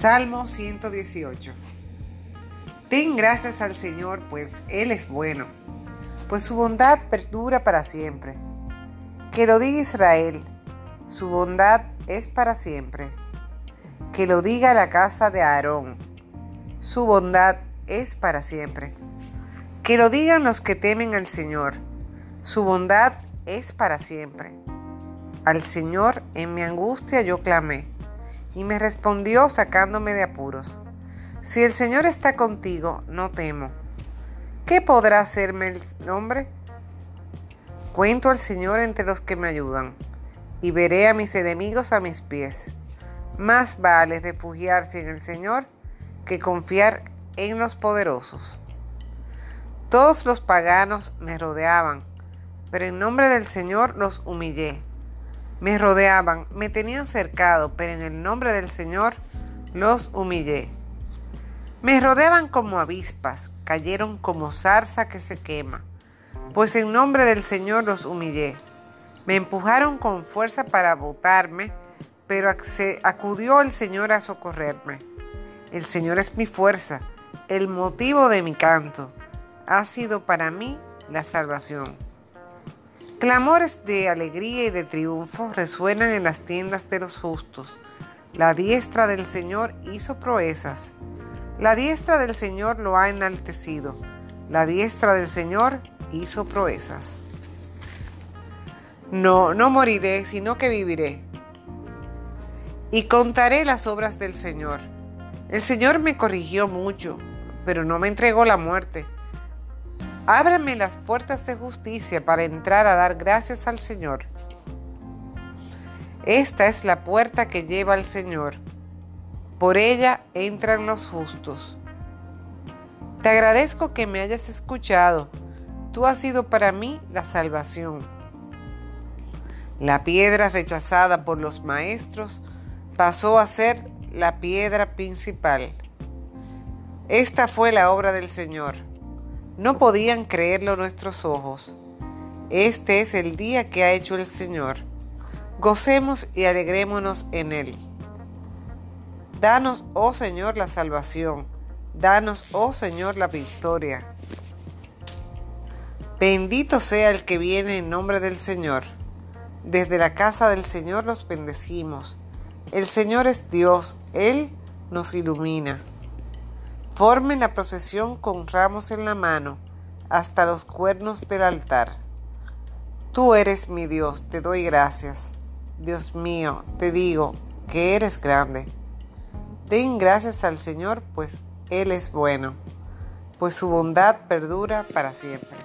Salmo 118. Den gracias al Señor, pues Él es bueno, pues su bondad perdura para siempre. Que lo diga Israel, su bondad es para siempre. Que lo diga la casa de Aarón, su bondad es para siempre. Que lo digan los que temen al Señor, su bondad es para siempre. Al Señor en mi angustia yo clamé y me respondió sacándome de apuros. Si el Señor está contigo, no temo. ¿Qué podrá hacerme el nombre? Cuento al Señor entre los que me ayudan, y veré a mis enemigos a mis pies. Más vale refugiarse en el Señor que confiar en los poderosos. Todos los paganos me rodeaban, pero en nombre del Señor los humillé. Me rodeaban, me tenían cercado, pero en el nombre del Señor los humillé. Me rodeaban como avispas, cayeron como zarza que se quema, pues en nombre del Señor los humillé. Me empujaron con fuerza para botarme, pero acudió el Señor a socorrerme. El Señor es mi fuerza, el motivo de mi canto. Ha sido para mí la salvación. Clamores de alegría y de triunfo resuenan en las tiendas de los justos. La diestra del Señor hizo proezas. La diestra del Señor lo ha enaltecido. La diestra del Señor hizo proezas. No, no moriré, sino que viviré. Y contaré las obras del Señor. El Señor me corrigió mucho, pero no me entregó la muerte. Ábrame las puertas de justicia para entrar a dar gracias al Señor. Esta es la puerta que lleva al Señor. Por ella entran los justos. Te agradezco que me hayas escuchado. Tú has sido para mí la salvación. La piedra rechazada por los maestros pasó a ser la piedra principal. Esta fue la obra del Señor no podían creerlo nuestros ojos. Este es el día que ha hecho el Señor. Gocemos y alegrémonos en él. Danos, oh Señor, la salvación. Danos, oh Señor, la victoria. Bendito sea el que viene en nombre del Señor. Desde la casa del Señor los bendecimos. El Señor es Dios, Él nos ilumina. Formen la procesión con ramos en la mano hasta los cuernos del altar. Tú eres mi Dios, te doy gracias. Dios mío, te digo que eres grande. Den gracias al Señor, pues Él es bueno, pues su bondad perdura para siempre.